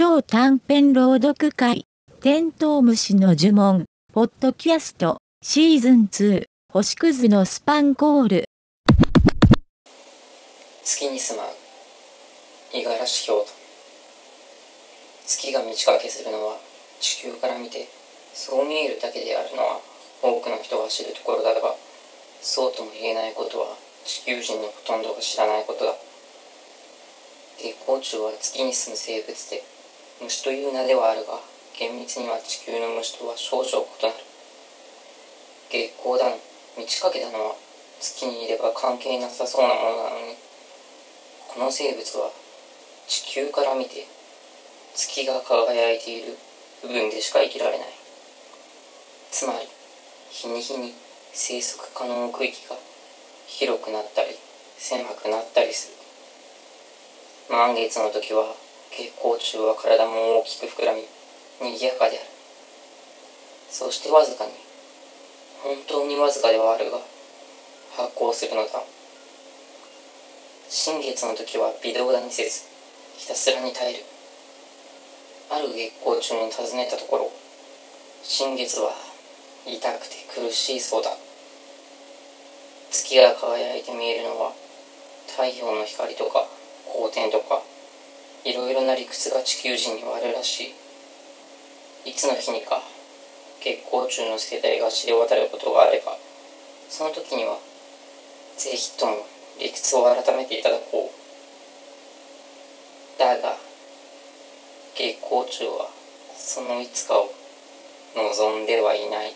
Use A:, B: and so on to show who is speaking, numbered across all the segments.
A: 超短編朗読会、テントウムシの呪文、ポッドキャスト、シーズン2、星屑のスパンコール。
B: 月に住まう、五十嵐京都。月が満ち欠けするのは、地球から見て、そう見えるだけであるのは、多くの人が知るところだが、そうとも言えないことは、地球人のほとんどが知らないことだ。月光虫は月に住む生物で、虫という名ではあるが、厳密には地球の虫とは少々異なる。月光だの、満ち欠けたのは、月にいれば関係なさそうなものなのに、この生物は地球から見て月が輝いている部分でしか生きられない。つまり、日に日に生息可能区域が広くなったり狭くなったりする。満月の時は月光虫は体も大きく膨らみ賑やかである。そしてわずかに本当にわずかではあるが発光するのだ。新月の時は微動だにせずひたすらに耐える。ある月光虫に尋ねたところ新月は痛くて苦しいそうだ。月が輝いて見えるのは太陽の光とか光点とかいろいろな理屈が地球人にはあるらしい。いつの日にか月光虫の生態が知れ渡ることがあればその時にはぜひとも理屈を改めていただこう。だが月光虫はそのいつかを望んではいない。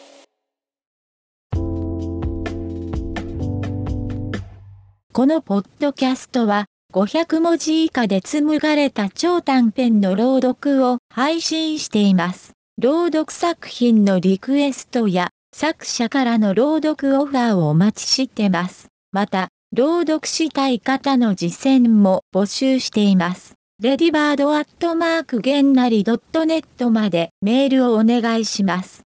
A: このポッドキャストは500文字以下で紡がれた超短編の朗読を配信しています。朗読作品のリクエストや作者からの朗読オファーをお待ちしてます。また、朗読したい方の実践も募集しています。レディバードアットマークゲンナリ .net までメールをお願いします。